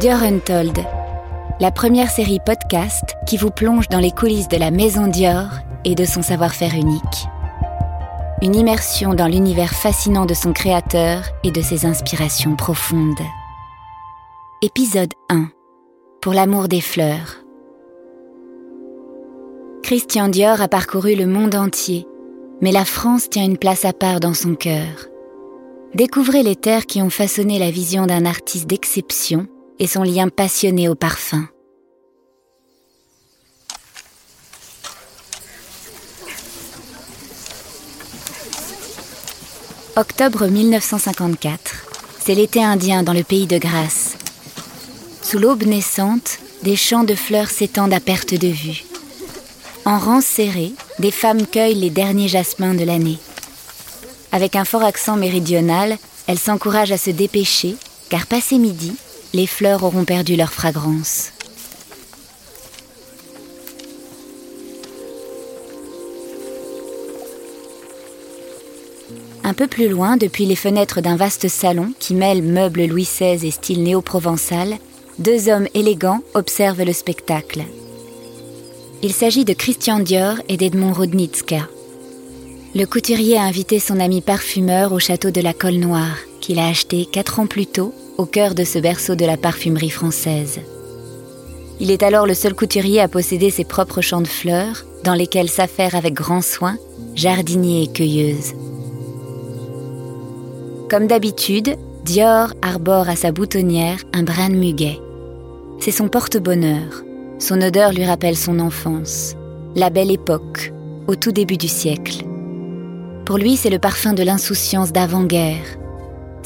Dior Untold, la première série podcast qui vous plonge dans les coulisses de la maison Dior et de son savoir-faire unique. Une immersion dans l'univers fascinant de son créateur et de ses inspirations profondes. Épisode 1. Pour l'amour des fleurs. Christian Dior a parcouru le monde entier, mais la France tient une place à part dans son cœur. Découvrez les terres qui ont façonné la vision d'un artiste d'exception et son lien passionné au parfum. Octobre 1954, c'est l'été indien dans le pays de Grâce. Sous l'aube naissante, des champs de fleurs s'étendent à perte de vue. En rang serré, des femmes cueillent les derniers jasmins de l'année. Avec un fort accent méridional, elles s'encouragent à se dépêcher, car passé midi, les fleurs auront perdu leur fragrance. Un peu plus loin, depuis les fenêtres d'un vaste salon qui mêle meubles Louis XVI et style néo-provençal, deux hommes élégants observent le spectacle. Il s'agit de Christian Dior et d'Edmond Rodnitska. Le couturier a invité son ami parfumeur au château de la Colle Noire, qu'il a acheté quatre ans plus tôt au cœur de ce berceau de la parfumerie française. Il est alors le seul couturier à posséder ses propres champs de fleurs, dans lesquels s'affaire avec grand soin jardinier et cueilleuse. Comme d'habitude, Dior arbore à sa boutonnière un brin de muguet. C'est son porte-bonheur. Son odeur lui rappelle son enfance, la belle époque, au tout début du siècle. Pour lui, c'est le parfum de l'insouciance d'avant-guerre.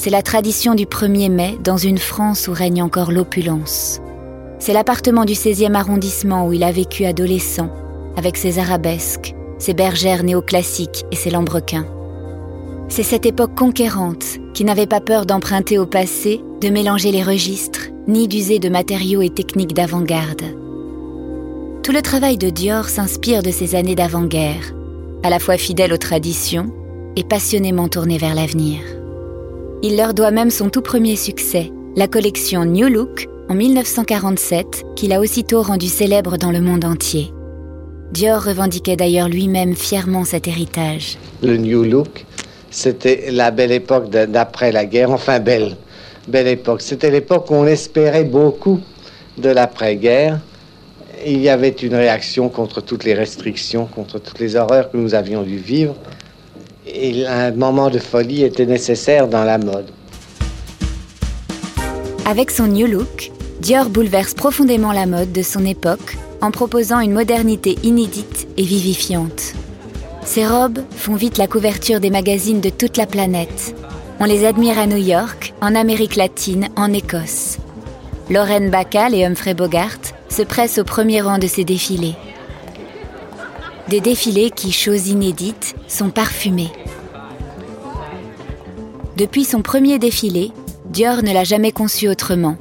C'est la tradition du 1er mai dans une France où règne encore l'opulence. C'est l'appartement du 16e arrondissement où il a vécu adolescent, avec ses arabesques, ses bergères néoclassiques et ses lambrequins. C'est cette époque conquérante qui n'avait pas peur d'emprunter au passé, de mélanger les registres, ni d'user de matériaux et techniques d'avant-garde. Tout le travail de Dior s'inspire de ces années d'avant-guerre, à la fois fidèle aux traditions et passionnément tourné vers l'avenir. Il leur doit même son tout premier succès, la collection New Look en 1947, qu'il a aussitôt rendu célèbre dans le monde entier. Dior revendiquait d'ailleurs lui-même fièrement cet héritage. Le New Look, c'était la belle époque d'après la guerre, enfin belle, belle époque. C'était l'époque où on espérait beaucoup de l'après-guerre il y avait une réaction contre toutes les restrictions, contre toutes les horreurs que nous avions dû vivre. Un moment de folie était nécessaire dans la mode. Avec son New Look, Dior bouleverse profondément la mode de son époque en proposant une modernité inédite et vivifiante. Ses robes font vite la couverture des magazines de toute la planète. On les admire à New York, en Amérique latine, en Écosse. Lorraine Bacall et Humphrey Bogart se presse au premier rang de ces défilés. Des défilés qui, chose inédite, sont parfumés. Depuis son premier défilé, Dior ne l'a jamais conçu autrement.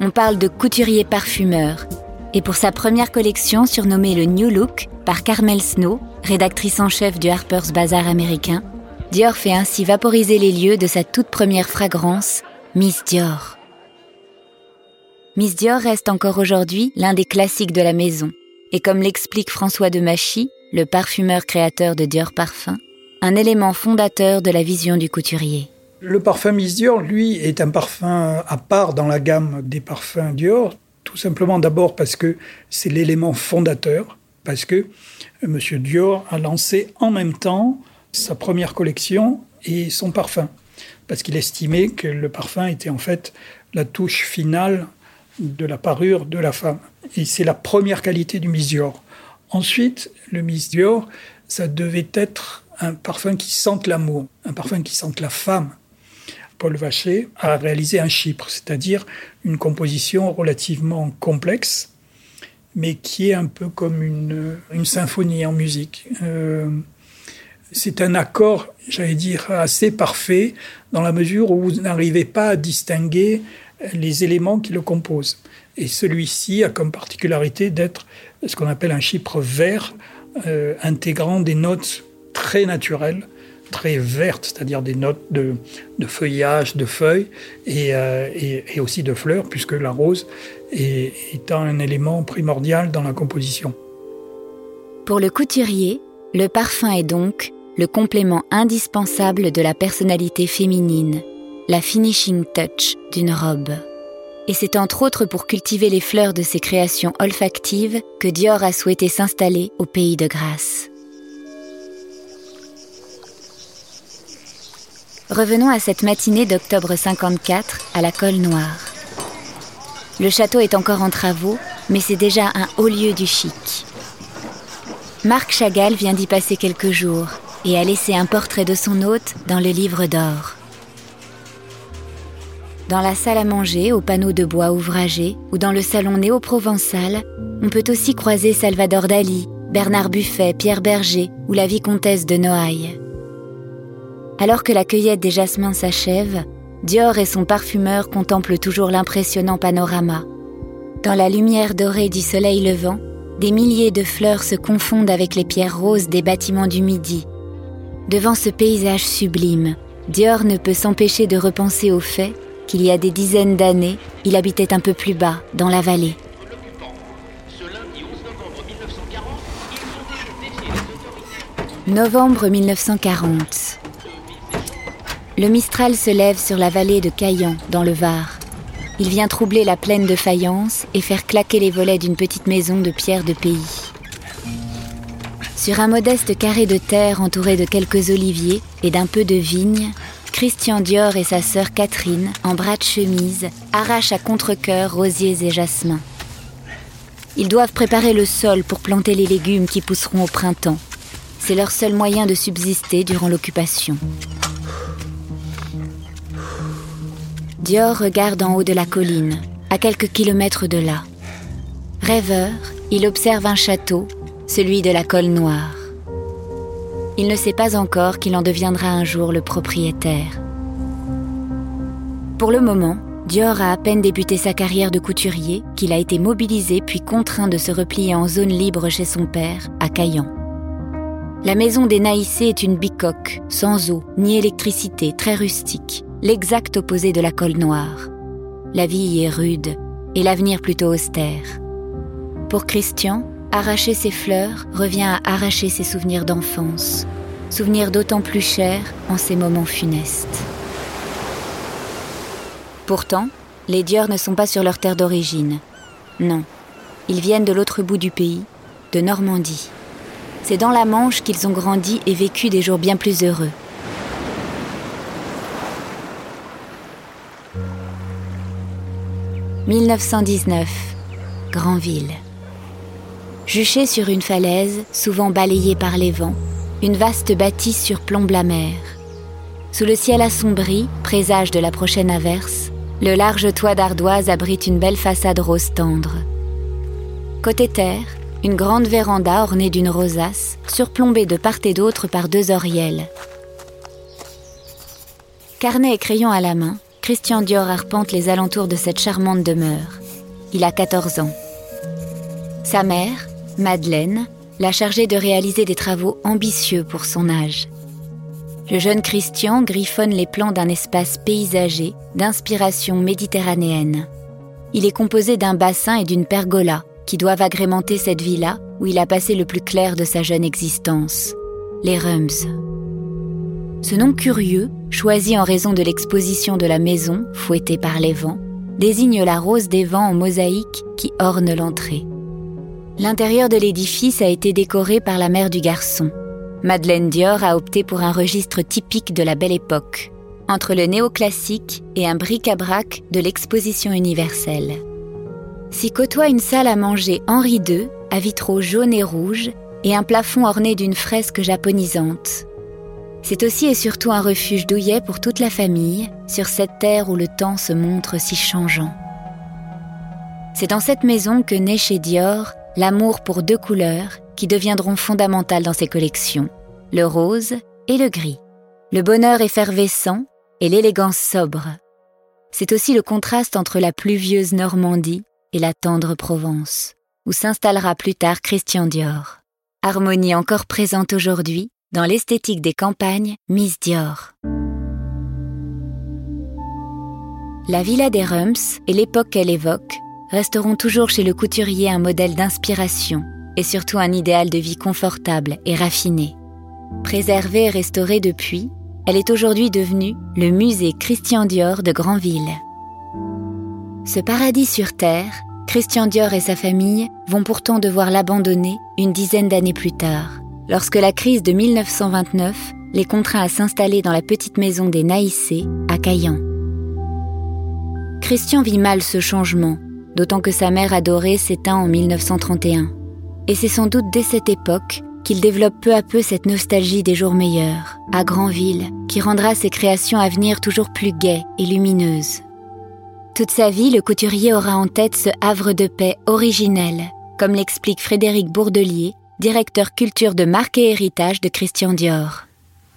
On parle de couturier parfumeur. Et pour sa première collection surnommée le New Look par Carmel Snow, rédactrice en chef du Harper's Bazaar américain, Dior fait ainsi vaporiser les lieux de sa toute première fragrance, Miss Dior. Miss Dior reste encore aujourd'hui l'un des classiques de la maison. Et comme l'explique François de Machy, le parfumeur créateur de Dior Parfum, un élément fondateur de la vision du couturier. Le parfum Miss Dior, lui, est un parfum à part dans la gamme des parfums Dior, tout simplement d'abord parce que c'est l'élément fondateur, parce que M. Dior a lancé en même temps sa première collection et son parfum, parce qu'il estimait que le parfum était en fait la touche finale de la parure de la femme. Et c'est la première qualité du Miss Dior. Ensuite, le Miss Dior, ça devait être un parfum qui sente l'amour, un parfum qui sente la femme. Paul Vacher a réalisé un chypre, c'est-à-dire une composition relativement complexe, mais qui est un peu comme une, symphonie en musique. Euh, c'est un accord, j'allais dire, assez parfait, dans la mesure où vous n'arrivez pas à distinguer les éléments qui le composent. Et celui-ci a comme particularité d'être ce qu'on appelle un chypre vert, euh, intégrant des notes très naturelles, très vertes, c'est-à-dire des notes de, feuillage, de feuilles euh, et, aussi de fleurs, puisque la rose est, un élément primordial dans la composition. Pour le couturier, le parfum est donc le complément indispensable de la personnalité féminine, la finishing touch d'une robe. Et c'est entre autres pour cultiver les fleurs de ses créations olfactives que Dior a souhaité s'installer au pays de Grâce. Revenons à cette matinée d'octobre 54 à la Colle Noire. Le château est encore en travaux, mais c'est déjà un haut lieu du chic. Marc Chagall vient d'y passer quelques jours et a laissé un portrait de son hôte dans le livre d'or. Dans la salle à manger aux panneaux de bois ouvragés ou dans le salon néo-provençal, on peut aussi croiser Salvador Dali, Bernard Buffet, Pierre Berger ou la vicomtesse de Noailles. Alors que la cueillette des jasmins s'achève, Dior et son parfumeur contemplent toujours l'impressionnant panorama. Dans la lumière dorée du soleil levant, des milliers de fleurs se confondent avec les pierres roses des bâtiments du Midi. Devant ce paysage sublime, Dior ne peut s'empêcher de repenser au fait qu'il y a des dizaines d'années, il habitait un peu plus bas, dans la vallée. Novembre 1940. Le Mistral se lève sur la vallée de Caillan, dans le Var. Il vient troubler la plaine de faïence et faire claquer les volets d'une petite maison de pierre de pays. Sur un modeste carré de terre entouré de quelques oliviers et d'un peu de vigne, Christian Dior et sa sœur Catherine, en bras de chemise, arrachent à contre-coeur rosiers et jasmins. Ils doivent préparer le sol pour planter les légumes qui pousseront au printemps. C'est leur seul moyen de subsister durant l'occupation. Dior regarde en haut de la colline, à quelques kilomètres de là. Rêveur, il observe un château, celui de la Colle Noire. Il ne sait pas encore qu'il en deviendra un jour le propriétaire. Pour le moment, Dior a à peine débuté sa carrière de couturier qu'il a été mobilisé puis contraint de se replier en zone libre chez son père, à Caillan. La maison des Naïcés est une bicoque, sans eau ni électricité, très rustique l'exact opposé de la colle noire. La vie y est rude et l'avenir plutôt austère. Pour Christian, arracher ses fleurs revient à arracher ses souvenirs d'enfance, souvenirs d'autant plus chers en ces moments funestes. Pourtant, les Dior ne sont pas sur leur terre d'origine. Non, ils viennent de l'autre bout du pays, de Normandie. C'est dans la Manche qu'ils ont grandi et vécu des jours bien plus heureux. 1919, Grandville. Juché sur une falaise, souvent balayée par les vents, une vaste bâtisse surplombe la mer. Sous le ciel assombri, présage de la prochaine averse, le large toit d'ardoise abrite une belle façade rose tendre. Côté terre, une grande véranda ornée d'une rosace, surplombée de part et d'autre par deux oriels. Carnet et crayon à la main, Christian Dior arpente les alentours de cette charmante demeure. Il a 14 ans. Sa mère, Madeleine, l'a chargé de réaliser des travaux ambitieux pour son âge. Le jeune Christian griffonne les plans d'un espace paysager d'inspiration méditerranéenne. Il est composé d'un bassin et d'une pergola qui doivent agrémenter cette villa où il a passé le plus clair de sa jeune existence, les Rums. Ce nom curieux, choisi en raison de l'exposition de la maison, fouettée par les vents, désigne la rose des vents en mosaïque qui orne l'entrée. L'intérieur de l'édifice a été décoré par la mère du garçon. Madeleine Dior a opté pour un registre typique de la belle époque, entre le néoclassique et un bric-à-brac de l'exposition universelle. S'y côtoie une salle à manger Henri II, à vitraux jaunes et rouges, et un plafond orné d'une fresque japonisante, c'est aussi et surtout un refuge douillet pour toute la famille, sur cette terre où le temps se montre si changeant. C'est dans cette maison que naît chez Dior l'amour pour deux couleurs qui deviendront fondamentales dans ses collections, le rose et le gris, le bonheur effervescent et l'élégance sobre. C'est aussi le contraste entre la pluvieuse Normandie et la tendre Provence, où s'installera plus tard Christian Dior. Harmonie encore présente aujourd'hui dans l'esthétique des campagnes Miss Dior. La villa des Rumps et l'époque qu'elle évoque resteront toujours chez le couturier un modèle d'inspiration et surtout un idéal de vie confortable et raffiné. Préservée et restaurée depuis, elle est aujourd'hui devenue le musée Christian Dior de Granville. Ce paradis sur Terre, Christian Dior et sa famille vont pourtant devoir l'abandonner une dizaine d'années plus tard, lorsque la crise de 1929 les contraint à s'installer dans la petite maison des Naïssés à Caillan. Christian vit mal ce changement, d'autant que sa mère adorée s'éteint en 1931. Et c'est sans doute dès cette époque qu'il développe peu à peu cette nostalgie des jours meilleurs, à Granville, qui rendra ses créations à venir toujours plus gaies et lumineuses. Toute sa vie, le couturier aura en tête ce havre de paix originel, comme l'explique Frédéric Bourdelier, directeur culture de marque et héritage de Christian Dior.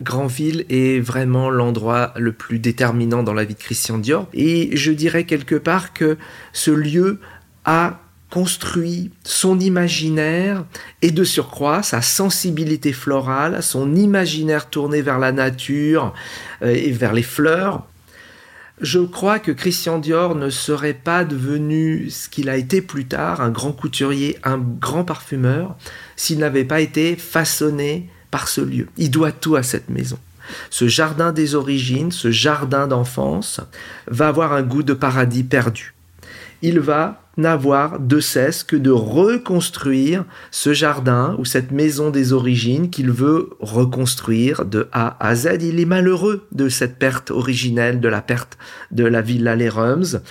Granville est vraiment l'endroit le plus déterminant dans la vie de Christian Dior. Et je dirais quelque part que ce lieu a construit son imaginaire et de surcroît sa sensibilité florale, son imaginaire tourné vers la nature euh, et vers les fleurs. Je crois que Christian Dior ne serait pas devenu ce qu'il a été plus tard, un grand couturier, un grand parfumeur, s'il n'avait pas été façonné par ce lieu. Il doit tout à cette maison. Ce jardin des origines, ce jardin d'enfance, va avoir un goût de paradis perdu. Il va n'avoir de cesse que de reconstruire ce jardin ou cette maison des origines qu'il veut reconstruire de A à Z. Il est malheureux de cette perte originelle, de la perte de la villa Les Rums.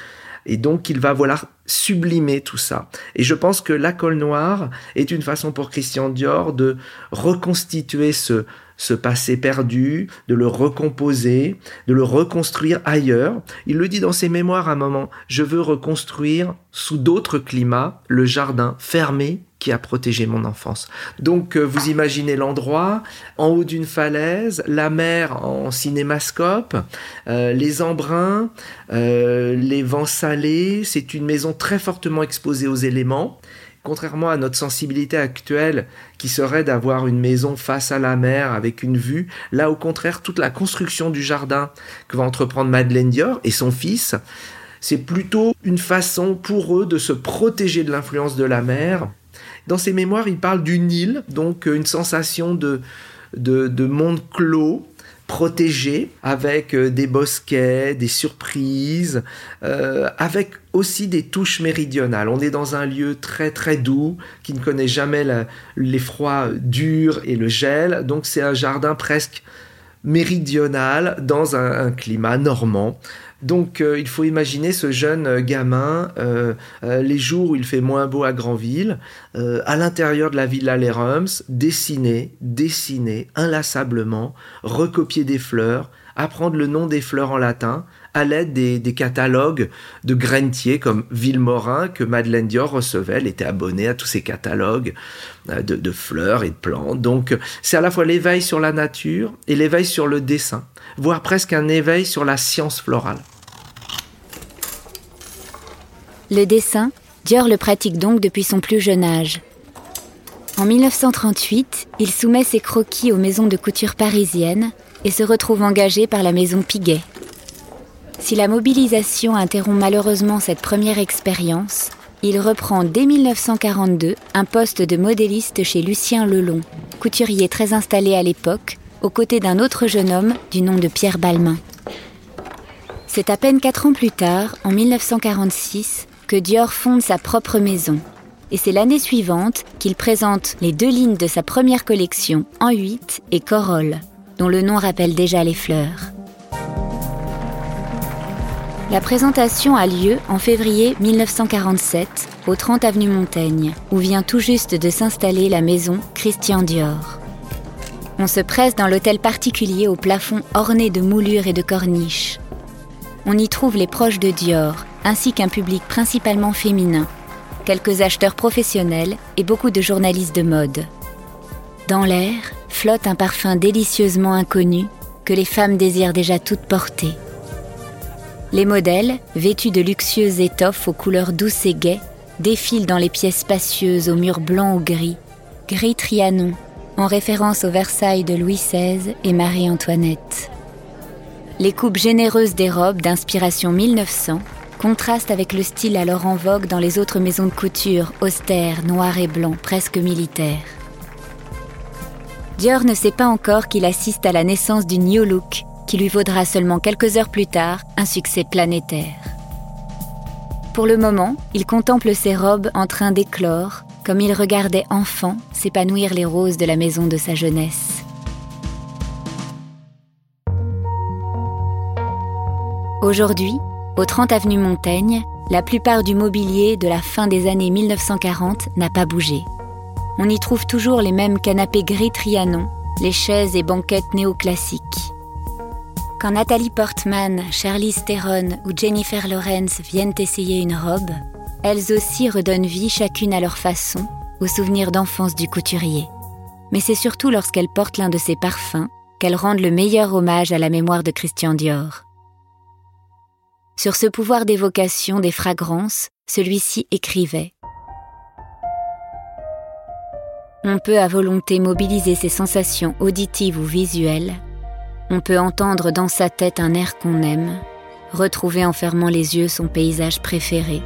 Et donc, il va vouloir sublimer tout ça. Et je pense que la colle noire est une façon pour Christian Dior de reconstituer ce, ce passé perdu, de le recomposer, de le reconstruire ailleurs. Il le dit dans ses mémoires à un moment, je veux reconstruire sous d'autres climats le jardin fermé qui a protégé mon enfance. Donc euh, vous imaginez l'endroit, en haut d'une falaise, la mer en cinémascope, euh, les embruns, euh, les vents salés, c'est une maison très fortement exposée aux éléments. Contrairement à notre sensibilité actuelle qui serait d'avoir une maison face à la mer avec une vue, là au contraire toute la construction du jardin que va entreprendre Madeleine Dior et son fils, c'est plutôt une façon pour eux de se protéger de l'influence de la mer. Dans ses mémoires, il parle du Nil, donc une sensation de, de monde clos, protégé avec euh, des bosquets, des surprises, euh, avec aussi des touches méridionales. On est dans un lieu très très doux qui ne connaît jamais les froids durs et le gel, donc c'est un jardin presque méridional dans un climat normand donc euh, il faut imaginer ce jeune euh, gamin, euh, les jours où il fait moins beau à Granville, à l'intérieur de la villa Les Rums, dessiner, dessiner inlassablement, recopier des fleurs, apprendre le nom des fleurs en latin, à l'aide des, catalogues de grainetiers comme Villemorin que Madeleine Dior recevait. Elle était abonnée à tous ces catalogues de, de fleurs et de plantes. Donc c'est à la fois l'éveil sur la nature et l'éveil sur le dessin, voire presque un éveil sur la science florale. Le dessin, Dior le pratique donc depuis son plus jeune âge. En 1938, il soumet ses croquis aux maisons de couture parisiennes et se retrouve engagé par la maison Piguet. Si la mobilisation interrompt malheureusement cette première expérience, il reprend dès 1942 un poste de modéliste chez Lucien Lelon, couturier très installé à l'époque, aux côtés d'un autre jeune homme du nom de Pierre Balmain. C'est à peine quatre ans plus tard, en 1946, que Dior fonde sa propre maison. Et c'est l'année suivante qu'il présente les deux lignes de sa première collection, en 8 et Corolle, dont le nom rappelle déjà les fleurs. La présentation a lieu en février 1947 au 30 avenue Montaigne, où vient tout juste de s'installer la maison Christian Dior. On se presse dans l'hôtel particulier au plafond orné de moulures et de corniches. On y trouve les proches de Dior, ainsi qu'un public principalement féminin, quelques acheteurs professionnels et beaucoup de journalistes de mode. Dans l'air flotte un parfum délicieusement inconnu que les femmes désirent déjà toutes porter. Les modèles, vêtus de luxueuses étoffes aux couleurs douces et gaies, défilent dans les pièces spacieuses aux murs blancs ou gris, gris Trianon, en référence aux Versailles de Louis XVI et Marie-Antoinette. Les coupes généreuses des robes d'inspiration 1900 contrastent avec le style alors en vogue dans les autres maisons de couture austères, noires et blancs, presque militaires. Dior ne sait pas encore qu'il assiste à la naissance du New Look, qui lui vaudra seulement quelques heures plus tard un succès planétaire. Pour le moment, il contemple ses robes en train d'éclore, comme il regardait enfant s'épanouir les roses de la maison de sa jeunesse. Aujourd'hui, au 30 avenue Montaigne, la plupart du mobilier de la fin des années 1940 n'a pas bougé. On y trouve toujours les mêmes canapés gris Trianon, les chaises et banquettes néoclassiques. Quand Nathalie Portman, Charlize Theron ou Jennifer Lawrence viennent essayer une robe, elles aussi redonnent vie chacune à leur façon aux souvenirs d'enfance du couturier. Mais c'est surtout lorsqu'elles portent l'un de ses parfums qu'elles rendent le meilleur hommage à la mémoire de Christian Dior. Sur ce pouvoir d'évocation des fragrances, celui-ci écrivait On peut à volonté mobiliser ses sensations auditives ou visuelles, on peut entendre dans sa tête un air qu'on aime, retrouver en fermant les yeux son paysage préféré,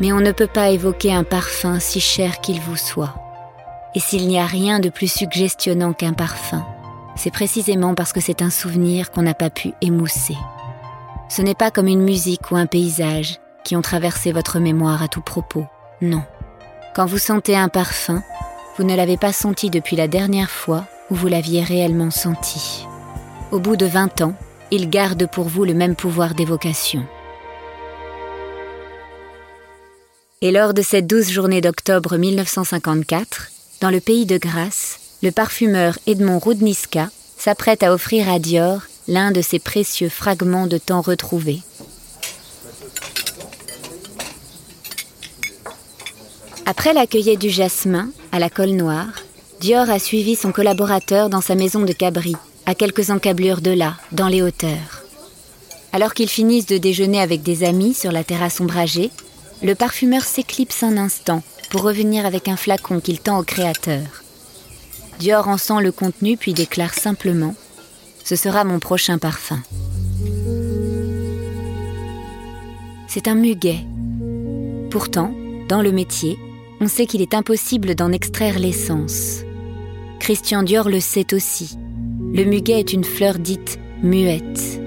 mais on ne peut pas évoquer un parfum si cher qu'il vous soit. Et s'il n'y a rien de plus suggestionnant qu'un parfum, c'est précisément parce que c'est un souvenir qu'on n'a pas pu émousser. Ce n'est pas comme une musique ou un paysage qui ont traversé votre mémoire à tout propos, non. Quand vous sentez un parfum, vous ne l'avez pas senti depuis la dernière fois où vous l'aviez réellement senti. Au bout de 20 ans, il garde pour vous le même pouvoir d'évocation. Et lors de cette douce journée d'octobre 1954, dans le pays de Grasse, le parfumeur Edmond Rudniska s'apprête à offrir à Dior l'un de ces précieux fragments de temps retrouvés. Après la du jasmin à la colle noire, Dior a suivi son collaborateur dans sa maison de Cabri, à quelques encablures de là, dans les hauteurs. Alors qu'ils finissent de déjeuner avec des amis sur la terrasse ombragée, le parfumeur s'éclipse un instant pour revenir avec un flacon qu'il tend au créateur. Dior en sent le contenu puis déclare simplement ⁇ Ce sera mon prochain parfum ⁇ C'est un muguet. Pourtant, dans le métier, on sait qu'il est impossible d'en extraire l'essence. Christian Dior le sait aussi. Le muguet est une fleur dite muette.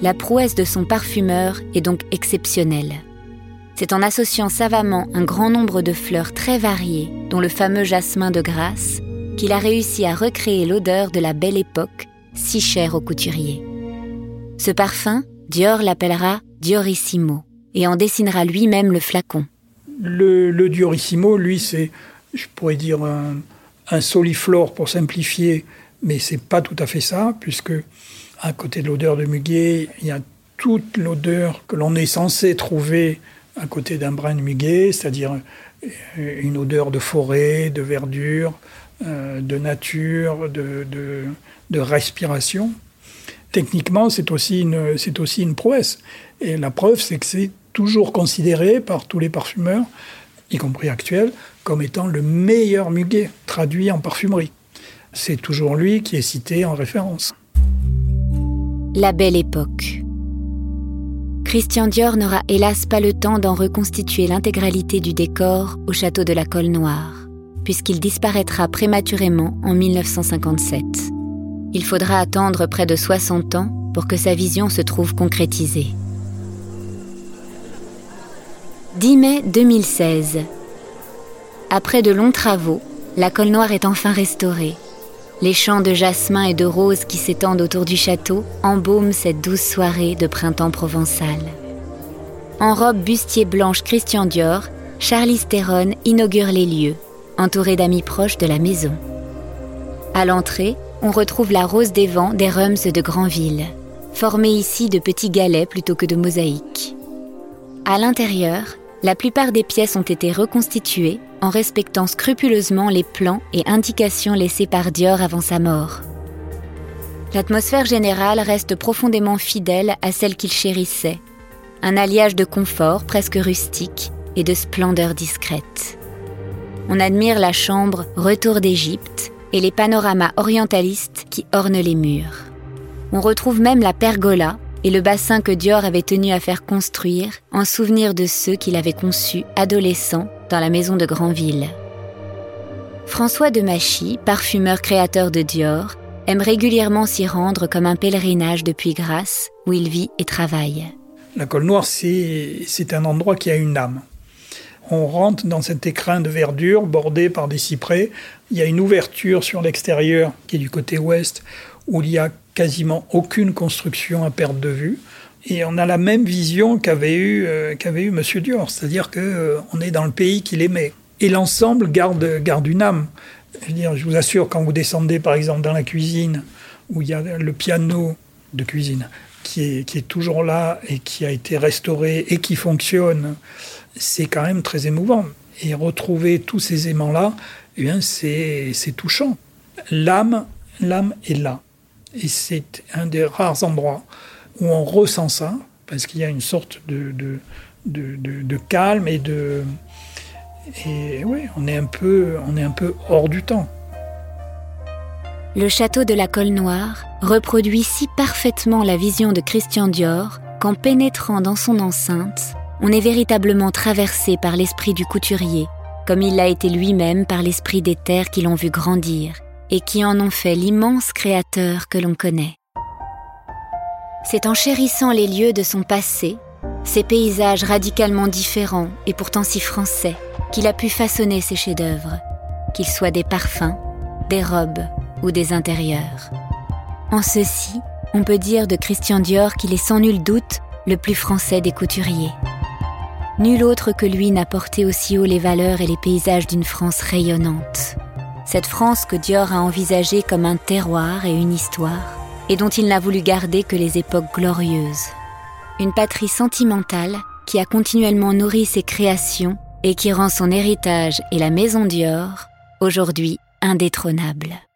La prouesse de son parfumeur est donc exceptionnelle. C'est en associant savamment un grand nombre de fleurs très variées, dont le fameux jasmin de Grasse, qu'il a réussi à recréer l'odeur de la belle époque, si chère aux couturiers. Ce parfum, Dior l'appellera Diorissimo et en dessinera lui-même le flacon. Le, Diorissimo, lui, c'est, je pourrais dire, un, un soliflore pour simplifier, mais c'est pas tout à fait ça, puisque à côté de l'odeur de muguet, il y a toute l'odeur que l'on est censé trouver à côté d'un brin de muguet, c'est-à-dire euh, une odeur de forêt, de verdure, euh, de nature, de, de, respiration. Techniquement, c'est aussi, une, aussi une prouesse. Et la preuve, c'est que c'est toujours considéré par tous les parfumeurs, y compris actuels, comme étant le meilleur muguet traduit en parfumerie. C'est toujours lui qui est cité en référence. La belle époque. Christian Dior n'aura hélas pas le temps d'en reconstituer l'intégralité du décor au château de la Colle Noire, puisqu'il disparaîtra prématurément en 1957. Il faudra attendre près de 60 ans pour que sa vision se trouve concrétisée. 10 mai 2016. Après de longs travaux, la Colle Noire est enfin restaurée les champs de jasmin et de roses qui s'étendent autour du château embaument cette douce soirée de printemps provençal. En robe bustier blanche Christian Dior, Charlie Theron inaugure les lieux, entouré d'amis proches de la maison. À l'entrée, on retrouve la rose des vents des Rums de Granville, formée ici de petits galets plutôt que de mosaïques. À l'intérieur, la plupart des pièces ont été reconstituées en respectant scrupuleusement les plans et indications laissés par Dior avant sa mort. L'atmosphère générale reste profondément fidèle à celle qu'il chérissait, un alliage de confort presque rustique et de splendeur discrète. On admire la chambre Retour d'Égypte, et les panoramas orientalistes qui ornent les murs. On retrouve même la pergola et le bassin que Dior avait tenu à faire construire en souvenir de ceux qu'il avait conçus adolescents dans la maison de Granville. François de Machy, parfumeur créateur de Dior, aime régulièrement s'y rendre comme un pèlerinage depuis Grasse, où il vit et travaille. La Colle Noire, c'est un endroit qui a une âme. On rentre dans cet écrin de verdure bordé par des cyprès. Il y a une ouverture sur l'extérieur qui est du côté ouest où il y a quasiment aucune construction à perte de vue. Et on a la même vision qu'avait eu, euh, eu Monsieur Dior, c'est-à-dire qu'on euh, est dans le pays qu'il aimait. Et l'ensemble garde, garde une âme. Je, je vous assure, quand vous descendez par exemple dans la cuisine, où il y a le piano de cuisine qui est, toujours là et qui a été restauré et qui fonctionne, c'est quand même très émouvant. Et retrouver tous ces aimants-là, eh bien, c'est, touchant. L'âme, l'âme est là. Et c'est un des rares endroits où on ressent ça, parce qu'il y a une sorte de, de, de, calme et de. Et oui, on est, un peu, on est un peu hors du temps. Le château de la Colle Noire reproduit si parfaitement la vision de Christian Dior qu'en pénétrant dans son enceinte, on est véritablement traversé par l'esprit du couturier, comme il l'a été lui-même par l'esprit des terres qui l'ont vu grandir et qui en ont fait l'immense créateur que l'on connaît. C'est en chérissant les lieux de son passé, ces paysages radicalement différents et pourtant si français, qu'il a pu façonner ses chefs-d'œuvre, qu'ils soient des parfums, des robes ou des intérieurs. En ceci, on peut dire de Christian Dior qu'il est sans nul doute le plus français des couturiers. Nul autre que lui n'a porté aussi haut les valeurs et les paysages d'une France rayonnante cette France que Dior a envisagée comme un terroir et une histoire, et dont il n'a voulu garder que les époques glorieuses. Une patrie sentimentale qui a continuellement nourri ses créations et qui rend son héritage et la maison Dior aujourd'hui indétrônables.